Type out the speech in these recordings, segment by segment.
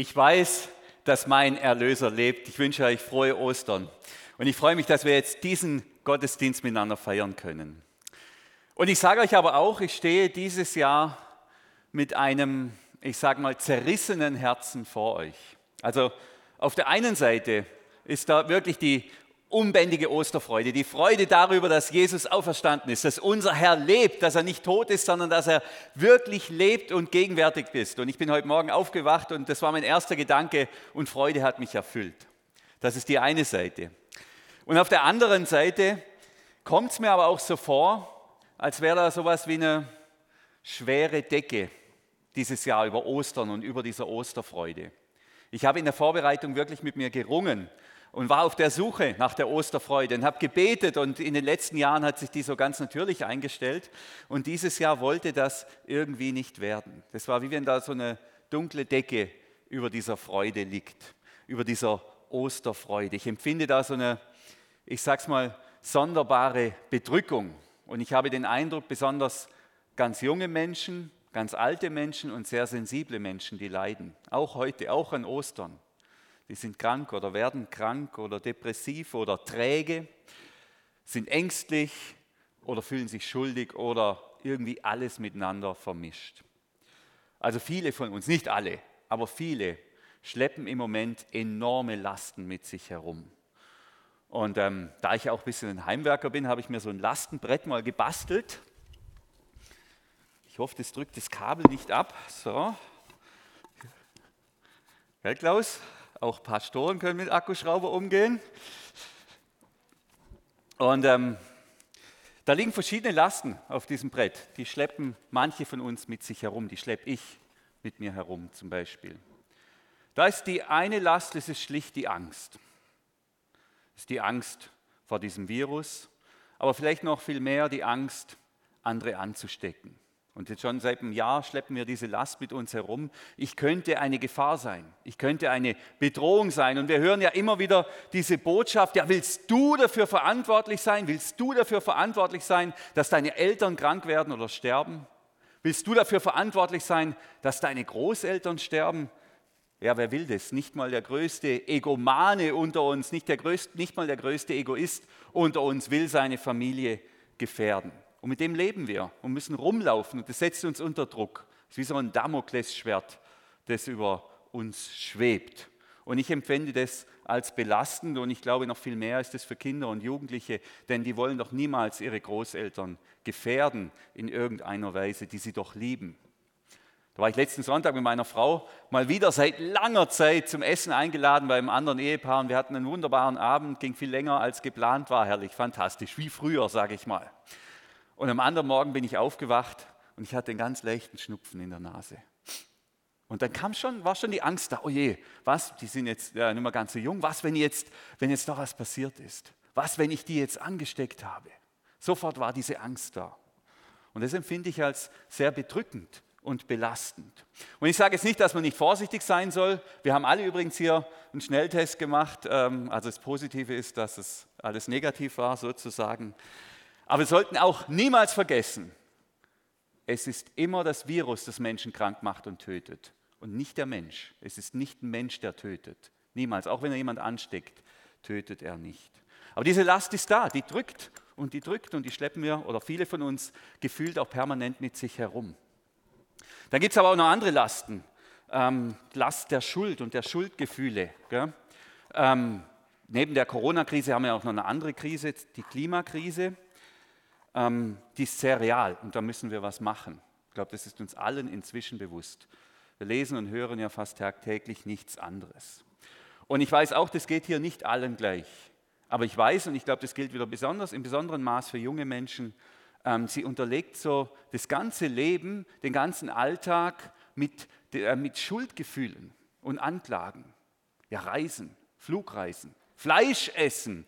Ich weiß, dass mein Erlöser lebt. Ich wünsche euch frohe Ostern. Und ich freue mich, dass wir jetzt diesen Gottesdienst miteinander feiern können. Und ich sage euch aber auch, ich stehe dieses Jahr mit einem, ich sage mal, zerrissenen Herzen vor euch. Also auf der einen Seite ist da wirklich die unbändige Osterfreude, die Freude darüber, dass Jesus auferstanden ist, dass unser Herr lebt, dass er nicht tot ist, sondern dass er wirklich lebt und gegenwärtig ist. Und ich bin heute Morgen aufgewacht und das war mein erster Gedanke und Freude hat mich erfüllt. Das ist die eine Seite. Und auf der anderen Seite kommt es mir aber auch so vor, als wäre da sowas wie eine schwere Decke dieses Jahr über Ostern und über dieser Osterfreude. Ich habe in der Vorbereitung wirklich mit mir gerungen und war auf der Suche nach der Osterfreude und habe gebetet und in den letzten Jahren hat sich die so ganz natürlich eingestellt und dieses Jahr wollte das irgendwie nicht werden. Das war wie wenn da so eine dunkle Decke über dieser Freude liegt, über dieser Osterfreude. Ich empfinde da so eine, ich sag's mal, sonderbare Bedrückung und ich habe den Eindruck, besonders ganz junge Menschen, ganz alte Menschen und sehr sensible Menschen, die leiden, auch heute, auch an Ostern die sind krank oder werden krank oder depressiv oder träge, sind ängstlich oder fühlen sich schuldig oder irgendwie alles miteinander vermischt. Also viele von uns, nicht alle, aber viele schleppen im Moment enorme Lasten mit sich herum. Und ähm, da ich auch ein bisschen ein Heimwerker bin, habe ich mir so ein Lastenbrett mal gebastelt. Ich hoffe, das drückt das Kabel nicht ab. So. Gell, Klaus? Auch Pastoren können mit Akkuschrauber umgehen. Und ähm, da liegen verschiedene Lasten auf diesem Brett. Die schleppen manche von uns mit sich herum. Die schleppe ich mit mir herum zum Beispiel. Da ist die eine Last, das ist schlicht die Angst. Das ist die Angst vor diesem Virus, aber vielleicht noch viel mehr die Angst, andere anzustecken. Und jetzt schon seit einem Jahr schleppen wir diese Last mit uns herum. Ich könnte eine Gefahr sein. Ich könnte eine Bedrohung sein. Und wir hören ja immer wieder diese Botschaft, ja, willst du dafür verantwortlich sein? Willst du dafür verantwortlich sein, dass deine Eltern krank werden oder sterben? Willst du dafür verantwortlich sein, dass deine Großeltern sterben? Ja, wer will das? Nicht mal der größte Egomane unter uns, nicht, der größte, nicht mal der größte Egoist unter uns will seine Familie gefährden. Und mit dem leben wir und müssen rumlaufen und das setzt uns unter Druck. Es ist wie so ein Damoklesschwert, das über uns schwebt. Und ich empfinde das als belastend und ich glaube noch viel mehr ist es für Kinder und Jugendliche, denn die wollen doch niemals ihre Großeltern gefährden in irgendeiner Weise, die sie doch lieben. Da war ich letzten Sonntag mit meiner Frau mal wieder seit langer Zeit zum Essen eingeladen bei einem anderen Ehepaar und wir hatten einen wunderbaren Abend, ging viel länger als geplant war, herrlich, fantastisch, wie früher, sage ich mal. Und am anderen Morgen bin ich aufgewacht und ich hatte einen ganz leichten Schnupfen in der Nase. Und dann kam schon, war schon die Angst da, oh je, was, die sind jetzt ja, nicht mehr ganz so jung, was, wenn jetzt, wenn jetzt doch was passiert ist? Was, wenn ich die jetzt angesteckt habe? Sofort war diese Angst da. Und das empfinde ich als sehr bedrückend und belastend. Und ich sage jetzt nicht, dass man nicht vorsichtig sein soll. Wir haben alle übrigens hier einen Schnelltest gemacht. Ähm, also das Positive ist, dass es alles negativ war sozusagen. Aber wir sollten auch niemals vergessen, es ist immer das Virus, das Menschen krank macht und tötet und nicht der Mensch. Es ist nicht ein Mensch, der tötet. Niemals. Auch wenn er jemand ansteckt, tötet er nicht. Aber diese Last ist da, die drückt und die drückt und die schleppen wir oder viele von uns gefühlt auch permanent mit sich herum. Dann gibt es aber auch noch andere Lasten. Ähm, Last der Schuld und der Schuldgefühle. Ähm, neben der Corona-Krise haben wir auch noch eine andere Krise, die Klimakrise ähm, die ist sehr real und da müssen wir was machen. Ich glaube, das ist uns allen inzwischen bewusst. Wir lesen und hören ja fast tagtäglich nichts anderes. Und ich weiß auch, das geht hier nicht allen gleich. Aber ich weiß, und ich glaube, das gilt wieder besonders, im besonderen Maß für junge Menschen, ähm, sie unterlegt so das ganze Leben, den ganzen Alltag mit, äh, mit Schuldgefühlen und Anklagen. Ja, Reisen, Flugreisen, Fleisch essen,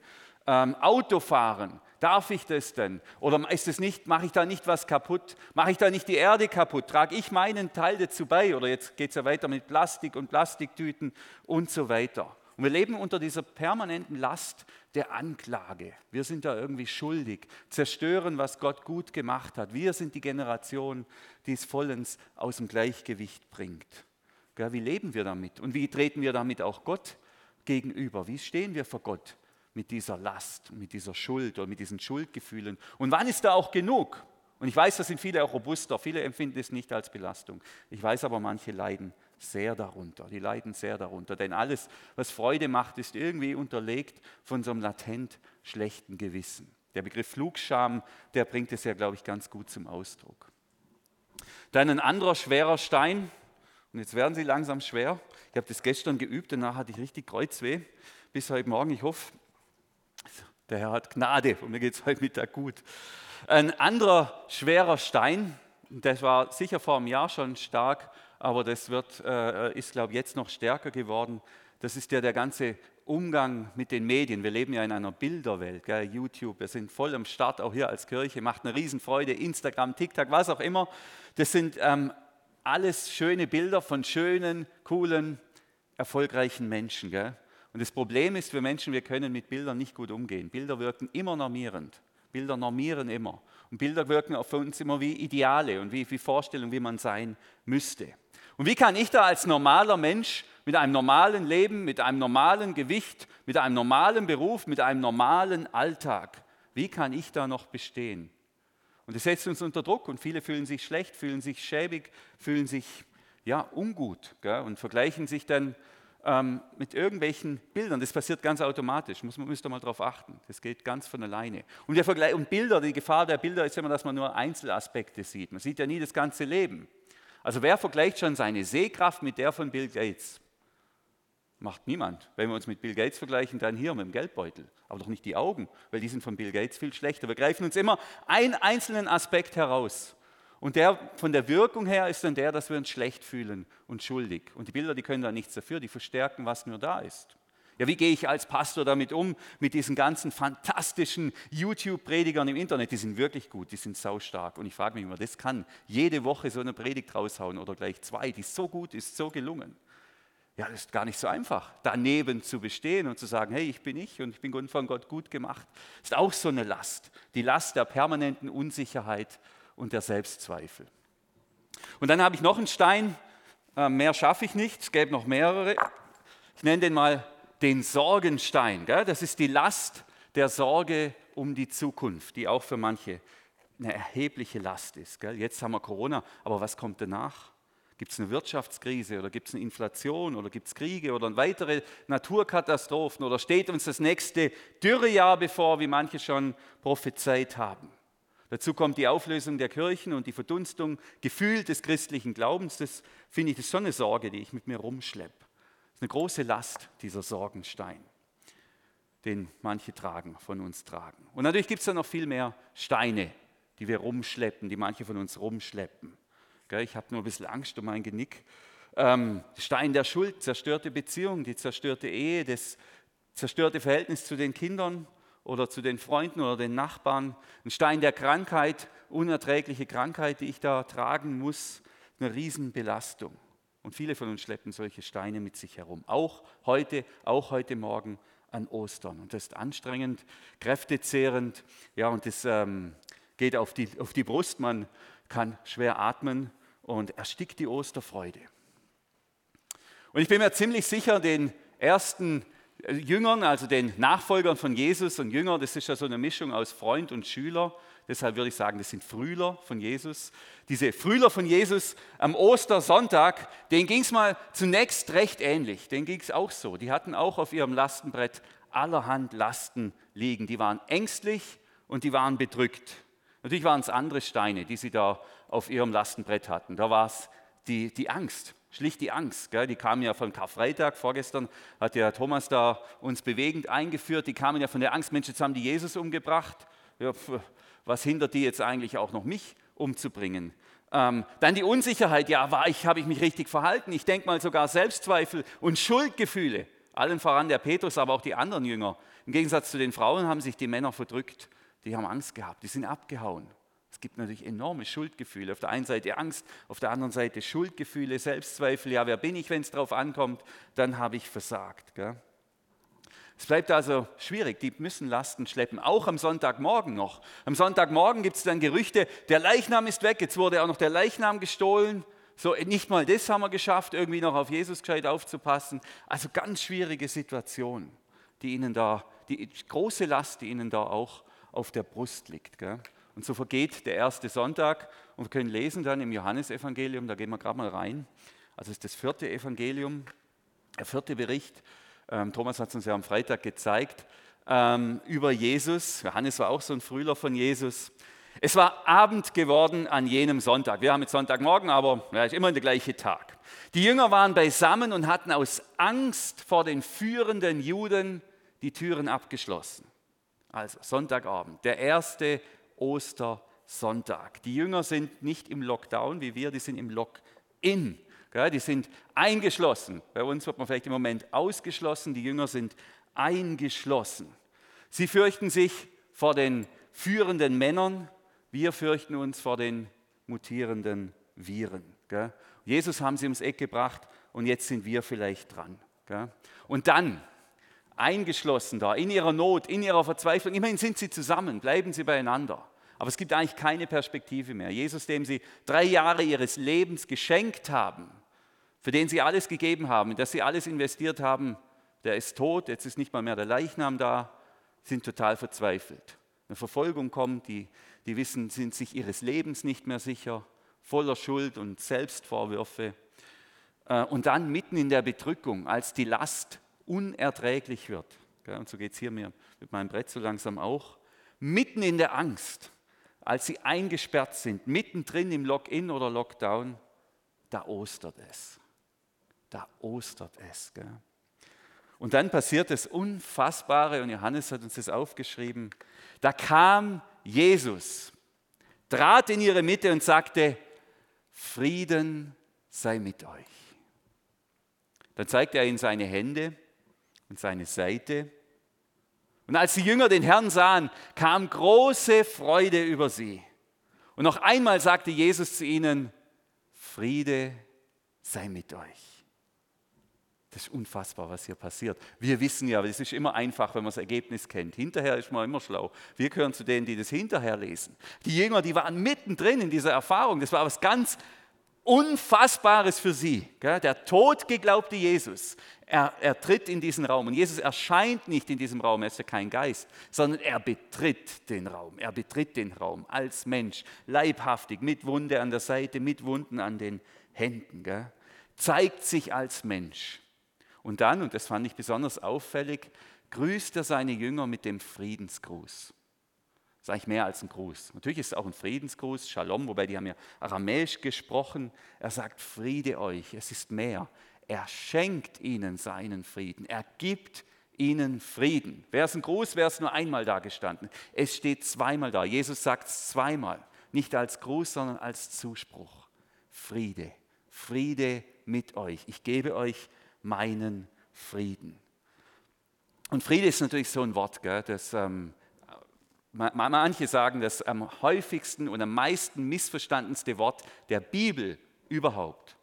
ähm, Autofahren, Darf ich das denn? Oder ist es nicht, mache ich da nicht was kaputt? Mache ich da nicht die Erde kaputt? Trage ich meinen Teil dazu bei? Oder jetzt geht es ja weiter mit Plastik und Plastiktüten und so weiter. Und wir leben unter dieser permanenten Last der Anklage. Wir sind da irgendwie schuldig, zerstören, was Gott gut gemacht hat. Wir sind die Generation, die es vollends aus dem Gleichgewicht bringt. Wie leben wir damit? Und wie treten wir damit auch Gott gegenüber? Wie stehen wir vor Gott mit dieser Last, mit dieser Schuld oder mit diesen Schuldgefühlen? Und wann ist da auch genug? Und ich weiß, da sind viele auch robuster, viele empfinden es nicht als Belastung. Ich weiß aber, manche leiden sehr darunter. Die leiden sehr darunter. Denn alles, was Freude macht, ist irgendwie unterlegt von so einem latent schlechten Gewissen. Der Begriff Flugscham, der bringt es ja, glaube ich, ganz gut zum Ausdruck. Dann ein anderer schwerer Stein, und jetzt werden sie langsam schwer. Ich habe das gestern geübt, danach hatte ich richtig Kreuzweh bis heute Morgen. Ich hoffe, der Herr hat Gnade und mir geht es heute Mittag gut. Ein anderer schwerer Stein, das war sicher vor einem Jahr schon stark, aber das wird, äh, ist, glaube ich, jetzt noch stärker geworden. Das ist ja der ganze Umgang mit den Medien. Wir leben ja in einer Bilderwelt, gell? YouTube, wir sind voll am Start, auch hier als Kirche, macht eine Riesenfreude, Instagram, TikTok, was auch immer. Das sind ähm, alles schöne Bilder von schönen, coolen, erfolgreichen Menschen. Gell? Und das Problem ist, wir Menschen, wir können mit Bildern nicht gut umgehen. Bilder wirken immer normierend. Bilder normieren immer. Und Bilder wirken auf uns immer wie Ideale und wie, wie Vorstellungen, wie man sein müsste. Und wie kann ich da als normaler Mensch mit einem normalen Leben, mit einem normalen Gewicht, mit einem normalen Beruf, mit einem normalen Alltag, wie kann ich da noch bestehen? Und das setzt uns unter Druck und viele fühlen sich schlecht, fühlen sich schäbig, fühlen sich ja, ungut gell? und vergleichen sich dann ähm, mit irgendwelchen Bildern. Das passiert ganz automatisch, muss man müsst ihr mal darauf achten. Das geht ganz von alleine. Und, der Vergleich, und Bilder, die Gefahr der Bilder ist immer, dass man nur Einzelaspekte sieht. Man sieht ja nie das ganze Leben. Also wer vergleicht schon seine Sehkraft mit der von Bill Gates? Macht niemand. Wenn wir uns mit Bill Gates vergleichen, dann hier mit dem Geldbeutel. Aber doch nicht die Augen, weil die sind von Bill Gates viel schlechter. Wir greifen uns immer einen einzelnen Aspekt heraus. Und der von der Wirkung her ist dann der, dass wir uns schlecht fühlen und schuldig. Und die Bilder, die können da nichts dafür, die verstärken, was nur da ist. Ja, wie gehe ich als Pastor damit um, mit diesen ganzen fantastischen YouTube-Predigern im Internet? Die sind wirklich gut, die sind saustark. Und ich frage mich, man das kann. Jede Woche so eine Predigt raushauen oder gleich zwei, die so gut ist, so gelungen. Ja, das ist gar nicht so einfach, daneben zu bestehen und zu sagen, hey, ich bin ich und ich bin von Gott gut gemacht. Das ist auch so eine Last, die Last der permanenten Unsicherheit und der Selbstzweifel. Und dann habe ich noch einen Stein, äh, mehr schaffe ich nicht, es gäbe noch mehrere. Ich nenne den mal den Sorgenstein. Das ist die Last der Sorge um die Zukunft, die auch für manche eine erhebliche Last ist. Jetzt haben wir Corona, aber was kommt danach? Gibt es eine Wirtschaftskrise oder gibt es eine Inflation oder gibt es Kriege oder weitere Naturkatastrophen oder steht uns das nächste Dürrejahr bevor, wie manche schon prophezeit haben? Dazu kommt die Auflösung der Kirchen und die Verdunstung gefühlt des christlichen Glaubens. Das finde ich, das ist schon eine Sorge, die ich mit mir rumschleppe. Das ist eine große Last, dieser Sorgenstein, den manche tragen, von uns tragen. Und natürlich gibt es da noch viel mehr Steine, die wir rumschleppen, die manche von uns rumschleppen. Ich habe nur ein bisschen Angst um mein Genick. Ähm, Stein der Schuld, zerstörte Beziehung, die zerstörte Ehe, das zerstörte Verhältnis zu den Kindern, oder zu den Freunden oder den Nachbarn. Ein Stein der Krankheit, unerträgliche Krankheit, die ich da tragen muss, eine Riesenbelastung. Und viele von uns schleppen solche Steine mit sich herum. Auch heute, auch heute Morgen an Ostern. Und das ist anstrengend, kräftezehrend. Ja, und das ähm, geht auf die, auf die Brust. Man kann schwer atmen und erstickt die Osterfreude. Und ich bin mir ziemlich sicher, den ersten Jüngern, also den Nachfolgern von Jesus und Jünger, das ist ja so eine Mischung aus Freund und Schüler. Deshalb würde ich sagen, das sind Frühler von Jesus. Diese Frühler von Jesus am Ostersonntag, denen ging es mal zunächst recht ähnlich. Denen ging es auch so. Die hatten auch auf ihrem Lastenbrett allerhand Lasten liegen. Die waren ängstlich und die waren bedrückt. Natürlich waren es andere Steine, die sie da auf ihrem Lastenbrett hatten. Da war es die, die Angst. Schlicht die Angst, gell? die kamen ja von Karfreitag, vorgestern hat ja Thomas da uns bewegend eingeführt, die kamen ja von der Angst, Mensch, jetzt haben die Jesus umgebracht, ja, was hindert die jetzt eigentlich auch noch mich umzubringen? Ähm, dann die Unsicherheit, ja, war ich, habe ich mich richtig verhalten? Ich denke mal sogar Selbstzweifel und Schuldgefühle, allen voran der Petrus, aber auch die anderen Jünger. Im Gegensatz zu den Frauen haben sich die Männer verdrückt, die haben Angst gehabt, die sind abgehauen. Es gibt natürlich enorme Schuldgefühle. Auf der einen Seite Angst, auf der anderen Seite Schuldgefühle, Selbstzweifel. Ja, wer bin ich, wenn es darauf ankommt? Dann habe ich versagt. Gell? Es bleibt also schwierig. Die müssen Lasten schleppen, auch am Sonntagmorgen noch. Am Sonntagmorgen gibt es dann Gerüchte, der Leichnam ist weg. Jetzt wurde auch noch der Leichnam gestohlen. So, nicht mal das haben wir geschafft, irgendwie noch auf Jesus gescheit aufzupassen. Also ganz schwierige Situation, die ihnen da, die große Last, die ihnen da auch auf der Brust liegt. Gell? Und so vergeht der erste Sonntag und wir können lesen dann im Johannesevangelium, da gehen wir gerade mal rein. Also ist das vierte Evangelium, der vierte Bericht. Ähm, Thomas hat es uns ja am Freitag gezeigt ähm, über Jesus. Johannes war auch so ein Frühler von Jesus. Es war Abend geworden an jenem Sonntag. Wir haben jetzt Sonntagmorgen, aber ja, ist immer der gleiche Tag. Die Jünger waren beisammen und hatten aus Angst vor den führenden Juden die Türen abgeschlossen. Also Sonntagabend, der erste Ostersonntag. Die Jünger sind nicht im Lockdown wie wir, die sind im Lock-in. Die sind eingeschlossen. Bei uns wird man vielleicht im Moment ausgeschlossen, die Jünger sind eingeschlossen. Sie fürchten sich vor den führenden Männern, wir fürchten uns vor den mutierenden Viren. Jesus haben sie ums Eck gebracht und jetzt sind wir vielleicht dran. Und dann, eingeschlossen da, in ihrer Not, in ihrer Verzweiflung, immerhin sind sie zusammen, bleiben sie beieinander. Aber es gibt eigentlich keine Perspektive mehr. Jesus, dem sie drei Jahre ihres Lebens geschenkt haben, für den sie alles gegeben haben, in das sie alles investiert haben, der ist tot, jetzt ist nicht mal mehr der Leichnam da, sind total verzweifelt. Eine Verfolgung kommt, die die wissen, sind sich ihres Lebens nicht mehr sicher, voller Schuld und Selbstvorwürfe. Äh, und dann mitten in der Bedrückung, als die Last unerträglich wird, und so geht es hier mir mit meinem Brett so langsam auch, mitten in der Angst, als sie eingesperrt sind, mittendrin im Lock-in oder Lockdown, da ostert es. Da ostert es. Gell? Und dann passiert das Unfassbare, und Johannes hat uns das aufgeschrieben. Da kam Jesus trat in ihre Mitte und sagte, Frieden sei mit euch. Dann zeigte er ihnen seine Hände und seine Seite. Und als die Jünger den Herrn sahen, kam große Freude über sie. Und noch einmal sagte Jesus zu ihnen, Friede sei mit euch. Das ist unfassbar, was hier passiert. Wir wissen ja, es ist immer einfach, wenn man das Ergebnis kennt. Hinterher ist man immer schlau. Wir gehören zu denen, die das hinterher lesen. Die Jünger, die waren mittendrin in dieser Erfahrung. Das war was ganz Unfassbares für sie. Der totgeglaubte Jesus, er, er tritt in diesen Raum. Und Jesus erscheint nicht in diesem Raum, er ist ja kein Geist, sondern er betritt den Raum. Er betritt den Raum als Mensch, leibhaftig, mit Wunde an der Seite, mit Wunden an den Händen. Zeigt sich als Mensch. Und dann, und das fand ich besonders auffällig, grüßt er seine Jünger mit dem Friedensgruß. Das ist eigentlich mehr als ein Gruß. Natürlich ist es auch ein Friedensgruß, Shalom, wobei die haben ja aramäisch gesprochen. Er sagt, Friede euch, es ist mehr. Er schenkt ihnen seinen Frieden. Er gibt ihnen Frieden. Wäre es ein Gruß, wäre es nur einmal da gestanden. Es steht zweimal da. Jesus sagt es zweimal. Nicht als Gruß, sondern als Zuspruch. Friede. Friede mit euch. Ich gebe euch meinen Frieden. Und Friede ist natürlich so ein Wort, gell, das ähm, manche sagen, das am häufigsten und am meisten missverstandenste Wort der Bibel überhaupt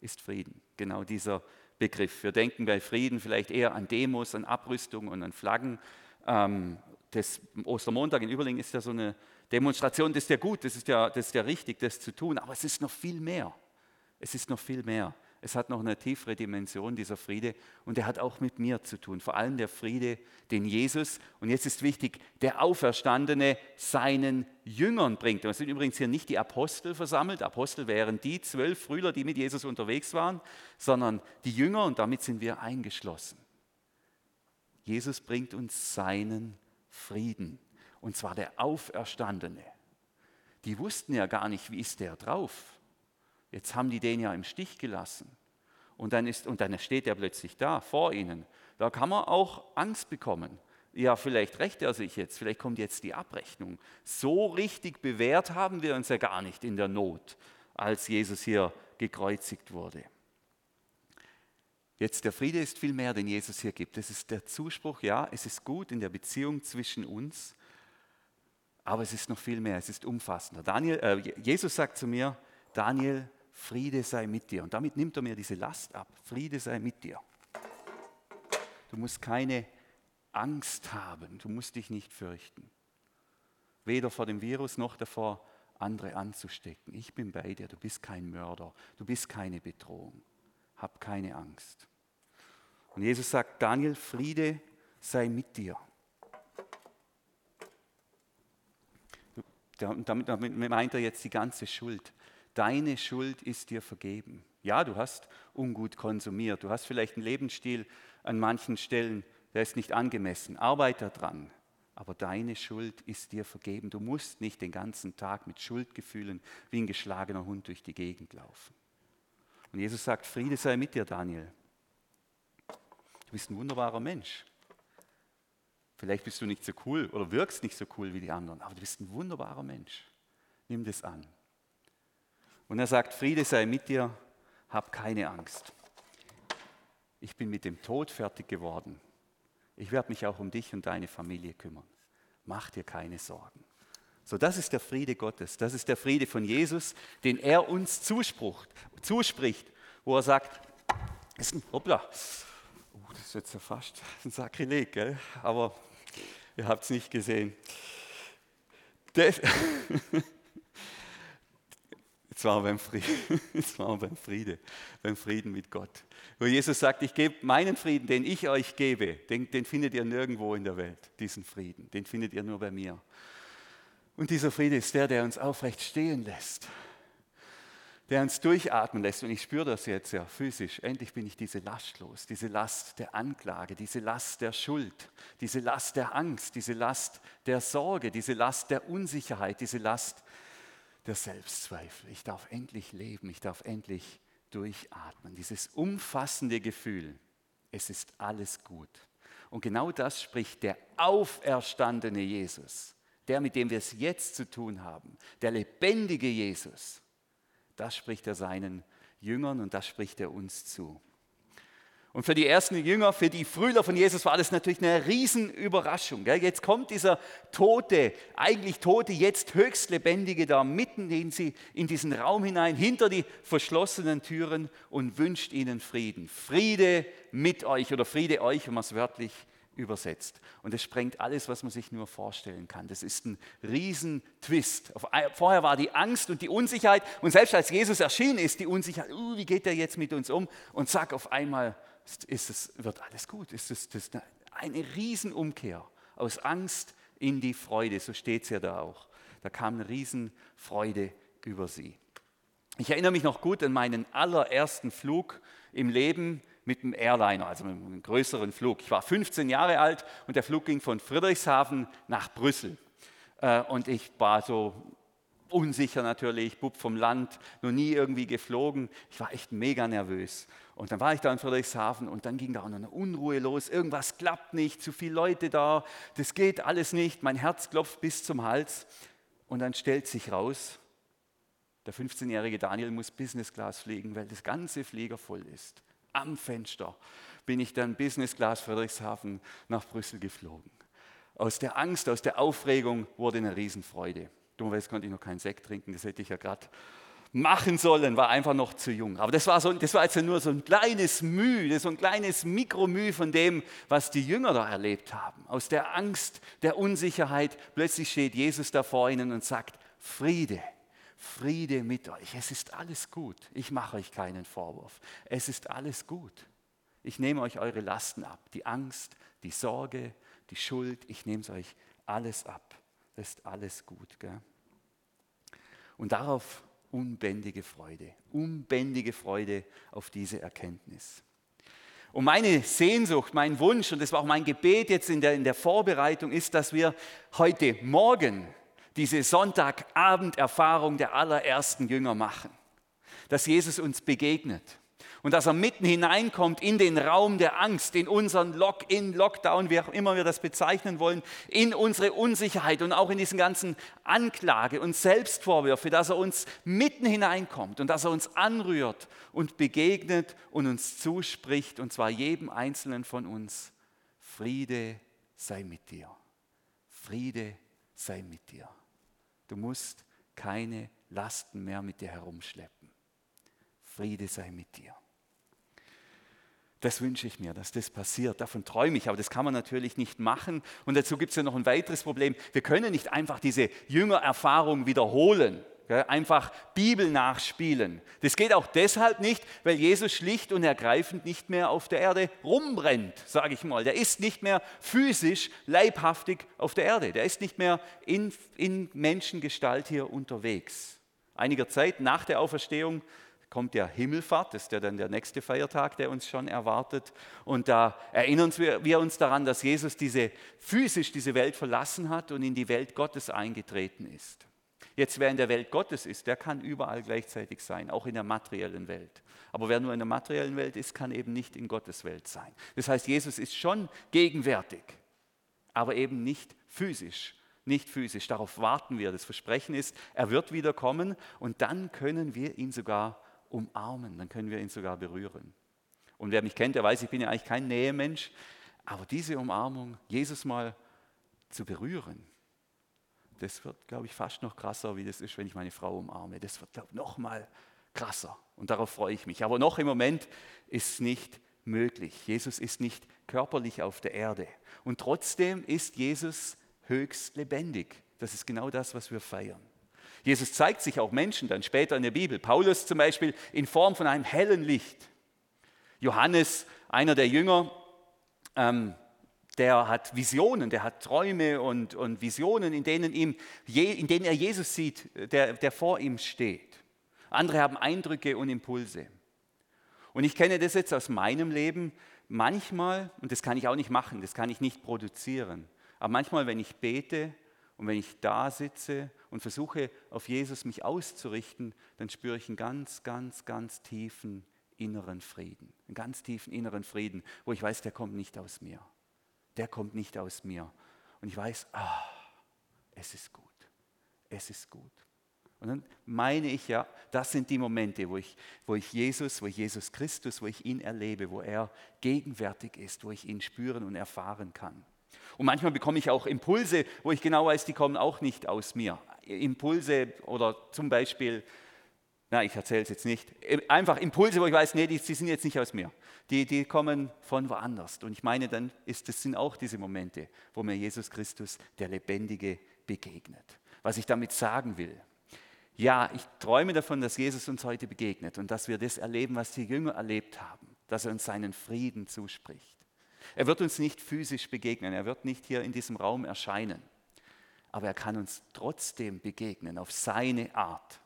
ist Frieden. Genau dieser Begriff. Wir denken bei Frieden vielleicht eher an Demos, an Abrüstung und an Flaggen. Ähm, das Ostermontag in Überlingen ist ja so eine Demonstration, das ist ja gut, das ist ja, das ist ja richtig, das zu tun, aber es ist noch viel mehr. Es ist noch viel mehr. Es hat noch eine tiefere Dimension, dieser Friede. Und er hat auch mit mir zu tun. Vor allem der Friede, den Jesus, und jetzt ist wichtig, der Auferstandene seinen Jüngern bringt. Und es sind übrigens hier nicht die Apostel versammelt. Apostel wären die zwölf Frühler, die mit Jesus unterwegs waren, sondern die Jünger, und damit sind wir eingeschlossen. Jesus bringt uns seinen Frieden. Und zwar der Auferstandene. Die wussten ja gar nicht, wie ist der drauf Jetzt haben die den ja im Stich gelassen. Und dann, ist, und dann steht er plötzlich da vor ihnen. Da kann man auch Angst bekommen. Ja, vielleicht rächt er sich jetzt, vielleicht kommt jetzt die Abrechnung. So richtig bewährt haben wir uns ja gar nicht in der Not, als Jesus hier gekreuzigt wurde. Jetzt der Friede ist viel mehr, den Jesus hier gibt. Das ist der Zuspruch, ja, es ist gut in der Beziehung zwischen uns, aber es ist noch viel mehr, es ist umfassender. Daniel, äh, Jesus sagt zu mir, Daniel, Friede sei mit dir. Und damit nimmt er mir diese Last ab. Friede sei mit dir. Du musst keine Angst haben. Du musst dich nicht fürchten. Weder vor dem Virus noch davor, andere anzustecken. Ich bin bei dir, du bist kein Mörder, du bist keine Bedrohung. Hab keine Angst. Und Jesus sagt, Daniel, Friede sei mit dir. Und damit, damit meint er jetzt die ganze Schuld. Deine Schuld ist dir vergeben. Ja, du hast ungut konsumiert. Du hast vielleicht einen Lebensstil an manchen Stellen, der ist nicht angemessen. Arbeite daran. Aber deine Schuld ist dir vergeben. Du musst nicht den ganzen Tag mit Schuldgefühlen wie ein geschlagener Hund durch die Gegend laufen. Und Jesus sagt, Friede sei mit dir, Daniel. Du bist ein wunderbarer Mensch. Vielleicht bist du nicht so cool oder wirkst nicht so cool wie die anderen, aber du bist ein wunderbarer Mensch. Nimm das an. Und er sagt, Friede sei mit dir, hab keine Angst. Ich bin mit dem Tod fertig geworden. Ich werde mich auch um dich und deine Familie kümmern. Mach dir keine Sorgen. So, das ist der Friede Gottes. Das ist der Friede von Jesus, den er uns zuspricht, wo er sagt, ist ein, hoppla, oh, das ist jetzt ja fast ein Sakrileg, gell? aber ihr habt es nicht gesehen. Das, Wir beim Frieden, jetzt beim Friede, beim Frieden mit Gott. Wo Jesus sagt, ich gebe meinen Frieden, den ich euch gebe, den, den findet ihr nirgendwo in der Welt, diesen Frieden. Den findet ihr nur bei mir. Und dieser Friede ist der, der uns aufrecht stehen lässt, der uns durchatmen lässt. Und ich spüre das jetzt ja physisch. Endlich bin ich diese Last los, diese Last der Anklage, diese Last der Schuld, diese Last der Angst, diese Last der Sorge, diese Last der Unsicherheit, diese Last der Selbstzweifel. Ich darf endlich leben, ich darf endlich durchatmen. Dieses umfassende Gefühl, es ist alles gut. Und genau das spricht der auferstandene Jesus, der, mit dem wir es jetzt zu tun haben, der lebendige Jesus. Das spricht er seinen Jüngern und das spricht er uns zu. Und für die ersten Jünger, für die Frühler von Jesus war das natürlich eine Riesenüberraschung. Jetzt kommt dieser tote, eigentlich tote, jetzt höchst lebendige da mitten in, sie, in diesen Raum hinein, hinter die verschlossenen Türen und wünscht ihnen Frieden. Friede mit euch oder Friede euch, wenn man es wörtlich übersetzt. Und es sprengt alles, was man sich nur vorstellen kann. Das ist ein Riesentwist. Vorher war die Angst und die Unsicherheit und selbst als Jesus erschienen ist, die Unsicherheit, uh, wie geht der jetzt mit uns um? Und zack, auf einmal ist es, wird alles gut. Ist es, das ist eine Riesenumkehr aus Angst in die Freude, so steht es ja da auch. Da kam eine Riesenfreude über sie. Ich erinnere mich noch gut an meinen allerersten Flug im Leben mit einem Airliner, also mit einem größeren Flug. Ich war 15 Jahre alt und der Flug ging von Friedrichshafen nach Brüssel. Äh, und ich war so unsicher natürlich, Bub vom Land, noch nie irgendwie geflogen. Ich war echt mega nervös. Und dann war ich da in Friedrichshafen und dann ging da auch noch eine Unruhe los. Irgendwas klappt nicht, zu viele Leute da, das geht alles nicht. Mein Herz klopft bis zum Hals. Und dann stellt sich raus, der 15-jährige Daniel muss Business Class fliegen, weil das ganze Flieger voll ist. Am Fenster bin ich dann Business Class Friedrichshafen nach Brüssel geflogen. Aus der Angst, aus der Aufregung wurde eine Riesenfreude. Dummerweise konnte ich noch keinen Sekt trinken, das hätte ich ja gerade machen sollen, war einfach noch zu jung. Aber das war, so, das war jetzt nur so ein kleines Mühe, so ein kleines Mikromüh von dem, was die Jünger da erlebt haben. Aus der Angst, der Unsicherheit, plötzlich steht Jesus da vor ihnen und sagt, Friede, Friede mit euch. Es ist alles gut. Ich mache euch keinen Vorwurf. Es ist alles gut. Ich nehme euch eure Lasten ab. Die Angst, die Sorge, die Schuld, ich nehme es euch alles ab. Das ist alles gut. Gell? Und darauf unbändige Freude, unbändige Freude auf diese Erkenntnis. Und meine Sehnsucht, mein Wunsch, und das war auch mein Gebet jetzt in der, in der Vorbereitung, ist, dass wir heute Morgen diese Sonntagabenderfahrung der allerersten Jünger machen. Dass Jesus uns begegnet und dass er mitten hineinkommt in den Raum der Angst, in unseren Lock-in, Lockdown, wie auch immer wir das bezeichnen wollen, in unsere Unsicherheit und auch in diesen ganzen Anklage und Selbstvorwürfe, dass er uns mitten hineinkommt und dass er uns anrührt und begegnet und uns zuspricht, und zwar jedem Einzelnen von uns, Friede sei mit dir. Friede sei mit dir. Du musst keine Lasten mehr mit dir herumschleppen. Friede sei mit dir. Das wünsche ich mir, dass das passiert. Davon träume ich, aber das kann man natürlich nicht machen. Und dazu gibt es ja noch ein weiteres Problem. Wir können nicht einfach diese Jüngererfahrung wiederholen, einfach Bibel nachspielen. Das geht auch deshalb nicht, weil Jesus schlicht und ergreifend nicht mehr auf der Erde rumbrennt, sage ich mal. Der ist nicht mehr physisch, leibhaftig auf der Erde. Der ist nicht mehr in, in Menschengestalt hier unterwegs. Einiger Zeit nach der Auferstehung kommt der Himmelfahrt, das ist ja dann der nächste Feiertag, der uns schon erwartet. Und da erinnern wir uns daran, dass Jesus diese, physisch diese Welt verlassen hat und in die Welt Gottes eingetreten ist. Jetzt, wer in der Welt Gottes ist, der kann überall gleichzeitig sein, auch in der materiellen Welt. Aber wer nur in der materiellen Welt ist, kann eben nicht in Gottes Welt sein. Das heißt, Jesus ist schon gegenwärtig, aber eben nicht physisch. Nicht physisch. Darauf warten wir. Das Versprechen ist, er wird wiederkommen und dann können wir ihn sogar umarmen, dann können wir ihn sogar berühren. Und wer mich kennt, der weiß, ich bin ja eigentlich kein Nähemensch, aber diese Umarmung, Jesus mal zu berühren, das wird, glaube ich, fast noch krasser, wie das ist, wenn ich meine Frau umarme. Das wird, glaube ich, noch mal krasser. Und darauf freue ich mich. Aber noch im Moment ist es nicht möglich. Jesus ist nicht körperlich auf der Erde. Und trotzdem ist Jesus höchst lebendig. Das ist genau das, was wir feiern. Jesus zeigt sich auch Menschen dann später in der Bibel. Paulus zum Beispiel in Form von einem hellen Licht. Johannes, einer der Jünger, ähm, der hat Visionen, der hat Träume und, und Visionen, in denen, ihm, in denen er Jesus sieht, der, der vor ihm steht. Andere haben Eindrücke und Impulse. Und ich kenne das jetzt aus meinem Leben manchmal, und das kann ich auch nicht machen, das kann ich nicht produzieren, aber manchmal, wenn ich bete und wenn ich da sitze und versuche auf Jesus mich auszurichten, dann spüre ich einen ganz, ganz, ganz tiefen inneren Frieden. Einen ganz tiefen inneren Frieden, wo ich weiß, der kommt nicht aus mir. Der kommt nicht aus mir. Und ich weiß, ah, es ist gut. Es ist gut. Und dann meine ich ja, das sind die Momente, wo ich, wo ich Jesus, wo ich Jesus Christus, wo ich ihn erlebe, wo er gegenwärtig ist, wo ich ihn spüren und erfahren kann. Und manchmal bekomme ich auch Impulse, wo ich genau weiß, die kommen auch nicht aus mir. Impulse oder zum Beispiel, na, ich erzähle es jetzt nicht, einfach Impulse, wo ich weiß, nee, die, die sind jetzt nicht aus mir. Die, die kommen von woanders. Und ich meine, dann ist, das sind auch diese Momente, wo mir Jesus Christus, der Lebendige, begegnet. Was ich damit sagen will, ja, ich träume davon, dass Jesus uns heute begegnet und dass wir das erleben, was die Jünger erlebt haben, dass er uns seinen Frieden zuspricht. Er wird uns nicht physisch begegnen, er wird nicht hier in diesem Raum erscheinen, aber er kann uns trotzdem begegnen auf seine Art.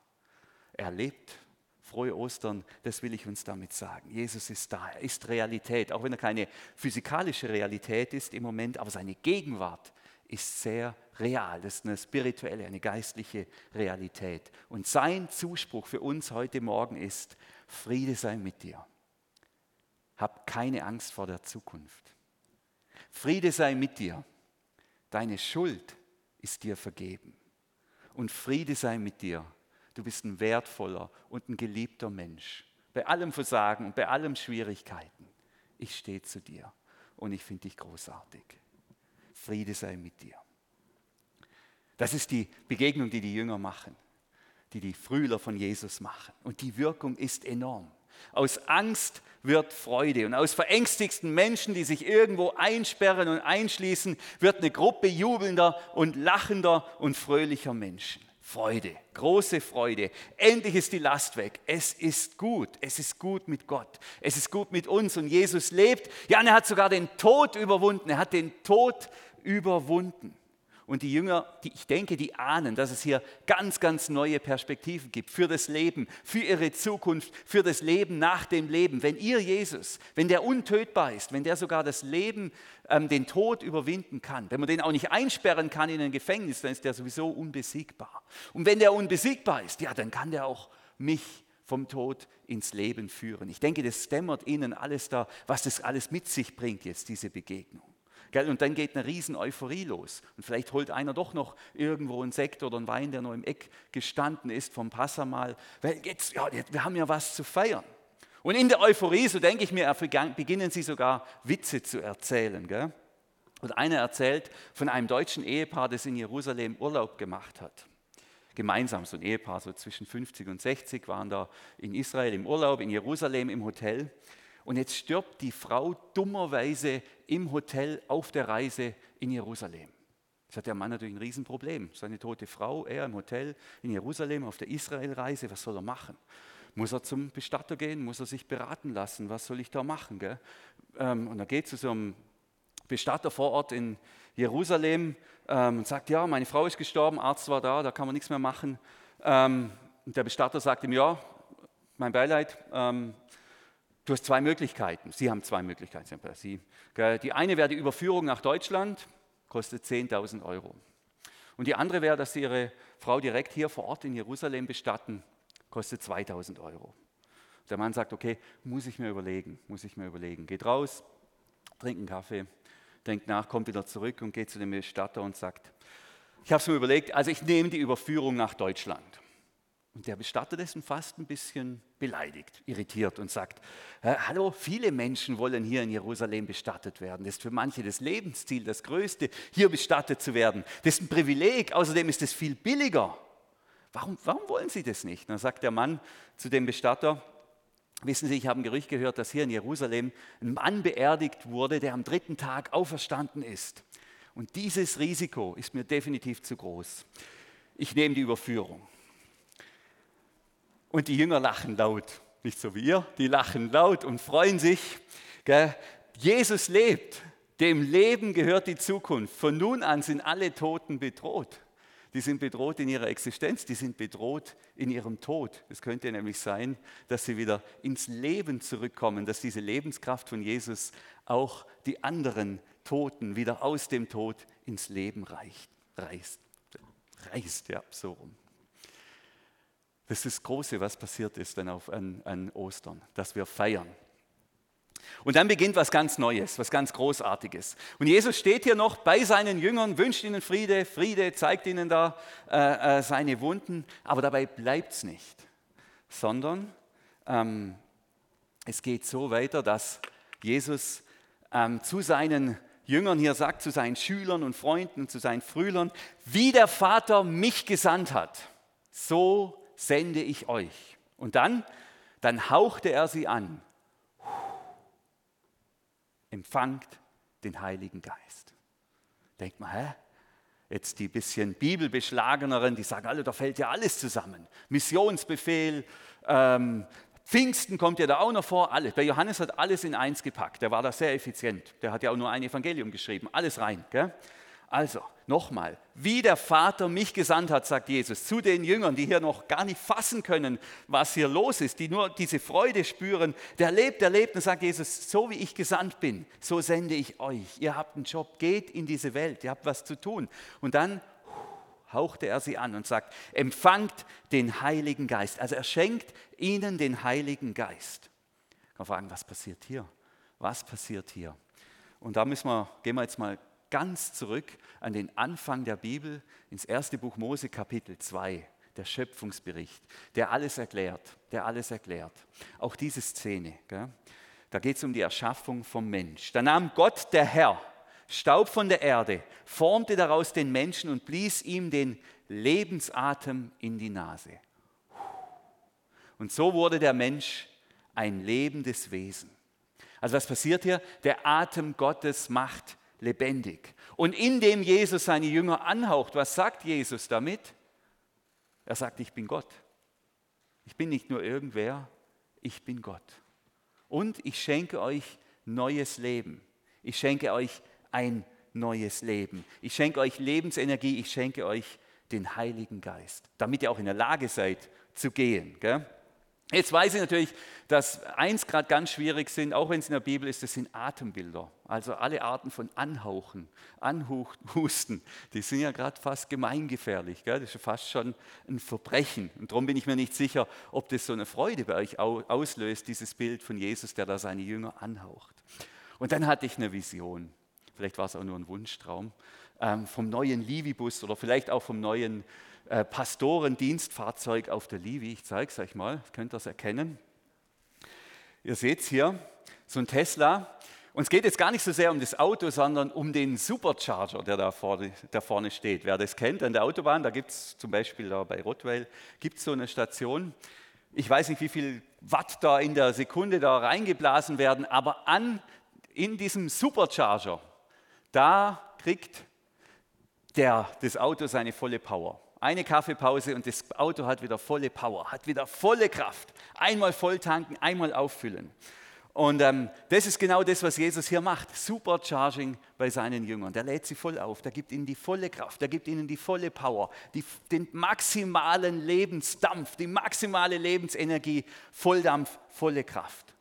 Er lebt. Frohe Ostern, das will ich uns damit sagen. Jesus ist da, er ist Realität, auch wenn er keine physikalische Realität ist im Moment, aber seine Gegenwart ist sehr real. Das ist eine spirituelle, eine geistliche Realität. Und sein Zuspruch für uns heute Morgen ist, Friede sei mit dir. Hab keine Angst vor der Zukunft. Friede sei mit dir. Deine Schuld ist dir vergeben. Und Friede sei mit dir. Du bist ein wertvoller und ein geliebter Mensch. Bei allem Versagen und bei allen Schwierigkeiten. Ich stehe zu dir und ich finde dich großartig. Friede sei mit dir. Das ist die Begegnung, die die Jünger machen, die die Frühler von Jesus machen. Und die Wirkung ist enorm. Aus Angst wird Freude. Und aus verängstigsten Menschen, die sich irgendwo einsperren und einschließen, wird eine Gruppe jubelnder und lachender und fröhlicher Menschen. Freude, große Freude. Endlich ist die Last weg. Es ist gut. Es ist gut mit Gott. Es ist gut mit uns. Und Jesus lebt. Ja, und er hat sogar den Tod überwunden. Er hat den Tod überwunden. Und die Jünger, die, ich denke, die ahnen, dass es hier ganz, ganz neue Perspektiven gibt für das Leben, für ihre Zukunft, für das Leben nach dem Leben. Wenn ihr Jesus, wenn der untötbar ist, wenn der sogar das Leben, ähm, den Tod überwinden kann, wenn man den auch nicht einsperren kann in ein Gefängnis, dann ist der sowieso unbesiegbar. Und wenn der unbesiegbar ist, ja, dann kann der auch mich vom Tod ins Leben führen. Ich denke, das dämmert Ihnen alles da, was das alles mit sich bringt jetzt, diese Begegnung. Und dann geht eine riesen Euphorie los. Und vielleicht holt einer doch noch irgendwo einen Sekt oder einen Wein, der noch im Eck gestanden ist vom Passamal. Weil jetzt, ja, wir haben ja was zu feiern. Und in der Euphorie, so denke ich mir, beginnen sie sogar Witze zu erzählen. Gell? Und einer erzählt von einem deutschen Ehepaar, das in Jerusalem Urlaub gemacht hat. Gemeinsam, so ein Ehepaar, so zwischen 50 und 60, waren da in Israel im Urlaub, in Jerusalem im Hotel. Und jetzt stirbt die Frau dummerweise im Hotel auf der Reise in Jerusalem. Das hat der Mann natürlich ein Riesenproblem. Seine tote Frau, er im Hotel in Jerusalem auf der Israelreise, was soll er machen? Muss er zum Bestatter gehen? Muss er sich beraten lassen? Was soll ich da machen? Gell? Ähm, und er geht zu so einem Bestatter vor Ort in Jerusalem ähm, und sagt, ja, meine Frau ist gestorben, Arzt war da, da kann man nichts mehr machen. Ähm, und der Bestatter sagt ihm, ja, mein Beileid, du hast zwei Möglichkeiten. Sie haben zwei Möglichkeiten. Sie, die eine wäre die Überführung nach Deutschland, kostet 10.000 Euro. Und die andere wäre, dass Sie Ihre Frau direkt hier vor Ort in Jerusalem bestatten, kostet 2.000 Euro. Der Mann sagt, okay, muss ich mir überlegen, muss ich mir überlegen. Geht raus, trinkt einen Kaffee, denkt nach, kommt wieder zurück und geht zu dem Bestatter und sagt, ich habe es mir überlegt, also ich nehme die Überführung nach Deutschland. Und der Bestatter ist fast ein bisschen beleidigt, irritiert und sagt, hallo, viele Menschen wollen hier in Jerusalem bestattet werden. Das ist für manche das Lebensziel, das Größte, hier bestattet zu werden. Das ist ein Privileg, außerdem ist es viel billiger. Warum, warum wollen Sie das nicht? Dann sagt der Mann zu dem Bestatter, wissen Sie, ich habe ein Gerücht gehört, dass hier in Jerusalem ein Mann beerdigt wurde, der am dritten Tag auferstanden ist. Und dieses Risiko ist mir definitiv zu groß. Ich nehme die Überführung. Und die Jünger lachen laut. Nicht so wie ihr, die lachen laut und freuen sich. Gell? Jesus lebt. Dem Leben gehört die Zukunft. Von nun an sind alle Toten bedroht. Die sind bedroht in ihrer Existenz, die sind bedroht in ihrem Tod. Es könnte nämlich sein, dass sie wieder ins Leben zurückkommen, dass diese Lebenskraft von Jesus auch die anderen Toten wieder aus dem Tod ins Leben reicht, reißt. Reißt, ja, so rum. Das ist das Große, was passiert ist dann auf, an, an Ostern, dass wir feiern. Und dann beginnt was ganz Neues, was ganz Großartiges. Und Jesus steht hier noch bei seinen Jüngern, wünscht ihnen Friede, Friede, zeigt ihnen da äh, äh, seine Wunden, aber dabei bleibt es nicht, sondern ähm, es geht so weiter, dass Jesus ähm, zu seinen Jüngern hier sagt, zu seinen Schülern und Freunden, zu seinen Frühlern, wie der Vater mich gesandt hat, so sende ich euch. Und dann, dann hauchte er sie an. Empfangt den Heiligen Geist. Denkt mal, hä? Jetzt die bisschen Bibelbeschlageneren, die sagen alle, da fällt ja alles zusammen. Missionsbefehl, ähm, Pfingsten kommt ja da auch noch vor, alles. Bei Johannes hat alles in eins gepackt, der war da sehr effizient. Der hat ja auch nur ein Evangelium geschrieben, alles rein. Gell? Also, nochmal, wie der Vater mich gesandt hat, sagt Jesus, zu den Jüngern, die hier noch gar nicht fassen können, was hier los ist, die nur diese Freude spüren, der lebt, der lebt und sagt Jesus, so wie ich gesandt bin, so sende ich euch. Ihr habt einen Job, geht in diese Welt, ihr habt was zu tun. Und dann hauchte er sie an und sagt, empfangt den Heiligen Geist. Also er schenkt ihnen den Heiligen Geist. Ich kann fragen, was passiert hier? Was passiert hier? Und da müssen wir, gehen wir jetzt mal ganz zurück an den Anfang der Bibel, ins erste Buch Mose Kapitel 2, der Schöpfungsbericht, der alles erklärt, der alles erklärt. Auch diese Szene, gell? da geht es um die Erschaffung vom Mensch. Da nahm Gott, der Herr, Staub von der Erde, formte daraus den Menschen und blies ihm den Lebensatem in die Nase. Und so wurde der Mensch ein lebendes Wesen. Also was passiert hier? Der Atem Gottes macht lebendig. Und indem Jesus seine Jünger anhaucht, was sagt Jesus damit? Er sagt, ich bin Gott. Ich bin nicht nur irgendwer, ich bin Gott. Und ich schenke euch neues Leben. Ich schenke euch ein neues Leben. Ich schenke euch Lebensenergie, ich schenke euch den Heiligen Geist, damit ihr auch in der Lage seid zu gehen. Gell? Jetzt weiß ich natürlich, dass eins gerade ganz schwierig sind, auch wenn es in der Bibel ist, das sind Atembilder. Also alle Arten von Anhauchen, Anhusten, die sind ja gerade fast gemeingefährlich. Gell? Das ist fast schon ein Verbrechen. Und darum bin ich mir nicht sicher, ob das so eine Freude bei euch auslöst, dieses Bild von Jesus, der da seine Jünger anhaucht. Und dann hatte ich eine Vision. Vielleicht war es auch nur ein Wunschtraum. Ähm, vom neuen Livibus oder vielleicht auch vom neuen äh, Pastorendienstfahrzeug auf der Livi. Ich zeige es euch mal, könnt ihr es erkennen. Ihr seht es hier, so ein Tesla. Und es geht jetzt gar nicht so sehr um das Auto, sondern um den Supercharger, der da vorne, da vorne steht. Wer das kennt, an der Autobahn, da gibt es zum Beispiel da bei Rottweil, gibt es so eine Station. Ich weiß nicht, wie viele Watt da in der Sekunde da reingeblasen werden, aber an, in diesem Supercharger, da kriegt der, das Auto seine volle Power. Eine Kaffeepause und das Auto hat wieder volle Power, hat wieder volle Kraft. Einmal voll tanken, einmal auffüllen. Und ähm, das ist genau das, was Jesus hier macht. Supercharging bei seinen Jüngern. Der lädt sie voll auf, der gibt ihnen die volle Kraft, der gibt ihnen die volle Power, die, den maximalen Lebensdampf, die maximale Lebensenergie, Volldampf, volle Kraft.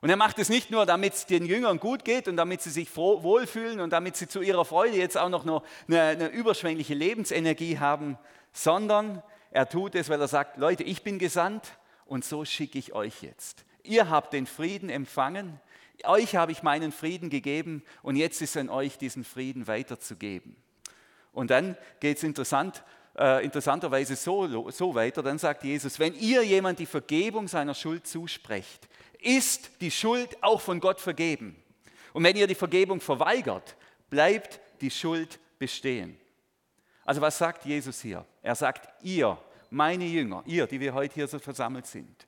Und er macht es nicht nur, damit es den Jüngern gut geht und damit sie sich wohlfühlen und damit sie zu ihrer Freude jetzt auch noch eine, eine überschwängliche Lebensenergie haben, sondern er tut es, weil er sagt, Leute, ich bin gesandt und so schicke ich euch jetzt. Ihr habt den Frieden empfangen, euch habe ich meinen Frieden gegeben und jetzt ist es an euch, diesen Frieden weiterzugeben. Und dann geht es interessant, äh, interessanterweise so, so weiter, dann sagt Jesus, wenn ihr jemand die Vergebung seiner Schuld zusprecht, ist die Schuld auch von Gott vergeben. Und wenn ihr die Vergebung verweigert, bleibt die Schuld bestehen. Also was sagt Jesus hier? Er sagt, ihr, meine Jünger, ihr, die wir heute hier so versammelt sind,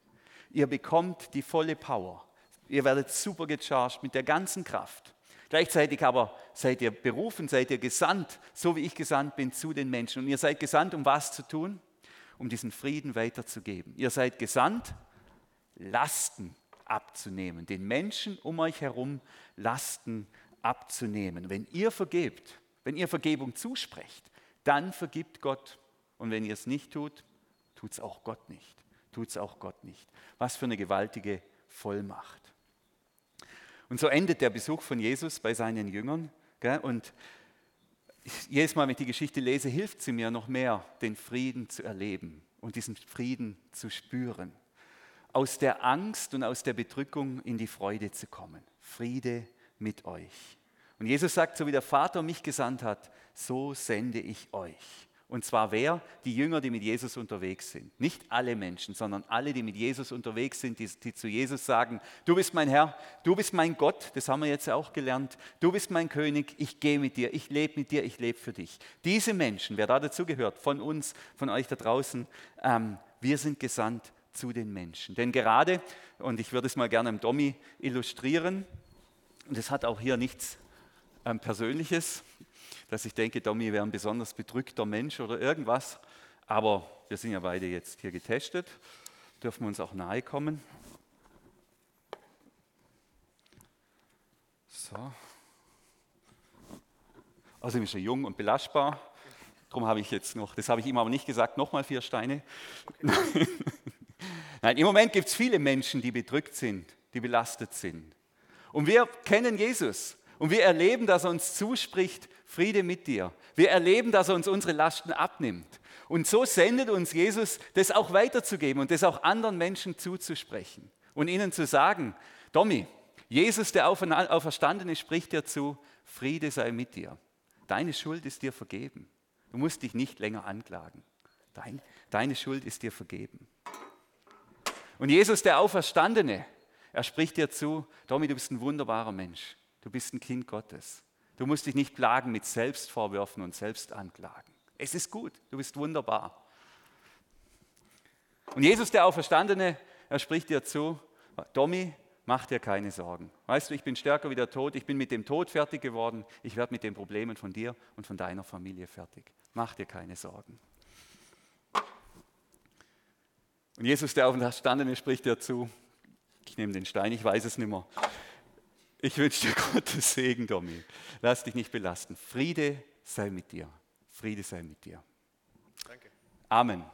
ihr bekommt die volle Power. Ihr werdet super gecharged mit der ganzen Kraft. Gleichzeitig aber seid ihr berufen, seid ihr gesandt, so wie ich gesandt bin, zu den Menschen. Und ihr seid gesandt, um was zu tun? Um diesen Frieden weiterzugeben. Ihr seid gesandt, Lasten abzunehmen, den Menschen um euch herum Lasten abzunehmen. Wenn ihr vergebt, wenn ihr Vergebung zusprecht, dann vergibt Gott. Und wenn ihr es nicht tut, tut es auch Gott nicht. Tut es auch Gott nicht. Was für eine gewaltige Vollmacht. Und so endet der Besuch von Jesus bei seinen Jüngern. Und jedes Mal, wenn ich die Geschichte lese, hilft sie mir noch mehr, den Frieden zu erleben und diesen Frieden zu spüren aus der Angst und aus der Bedrückung in die Freude zu kommen. Friede mit euch. Und Jesus sagt, so wie der Vater mich gesandt hat, so sende ich euch. Und zwar wer? Die Jünger, die mit Jesus unterwegs sind. Nicht alle Menschen, sondern alle, die mit Jesus unterwegs sind, die, die, zu Jesus sagen, du bist mein Herr, du bist mein Gott, das haben wir jetzt auch gelernt, du bist mein König, ich gehe mit dir, ich lebe mit dir, ich lebe für dich. Diese Menschen, wer da dazugehört, von uns, von euch da draußen, ähm, wir sind gesandt zu den Menschen. Denn gerade, und ich würde es mal gerne im Domi illustrieren, und es hat auch hier nichts ähm, Persönliches, dass ich denke, Domi wäre ein besonders bedrückter Mensch oder irgendwas, aber wir sind ja beide jetzt hier getestet, dürfen uns auch nahe kommen. So. Außerdem ist er jung und belastbar. Darum habe ich jetzt noch, das habe ich ihm aber nicht gesagt, nochmal vier Steine. Nein, im Moment gibt es viele Menschen, die bedrückt sind, die belastet sind. Und wir kennen Jesus und wir erleben, dass er uns zuspricht, Friede mit dir. Wir erleben, dass er uns unsere Lasten abnimmt. Und so sendet uns Jesus, das auch weiterzugeben und das auch anderen Menschen zuzusprechen und ihnen zu sagen, Domi, Jesus, der Auferstandene, spricht dir zu, Friede sei mit dir. Deine Schuld ist dir vergeben. Du musst dich nicht länger anklagen. Dein, deine Schuld ist dir vergeben. Und Jesus, der Auferstandene, er spricht dir zu, Tommy, du bist ein wunderbarer Mensch. Du bist ein Kind Gottes. Du musst dich nicht plagen mit Selbstvorwürfen und Selbstanklagen. Es ist gut, du bist wunderbar. Und Jesus, der Auferstandene, er spricht dir zu, Tommy, mach dir keine Sorgen. Weißt du, ich bin stärker wie der Tod, ich bin mit dem Tod fertig geworden, ich werde mit den Problemen von dir und von deiner Familie fertig. Mach dir keine Sorgen. Und Jesus, der Auferstandene, spricht dazu, ich nehme den Stein, ich weiß es nicht mehr. Ich wünsche dir Gottes Segen, Domi. Lass dich nicht belasten. Friede sei mit dir. Friede sei mit dir. Danke. Amen.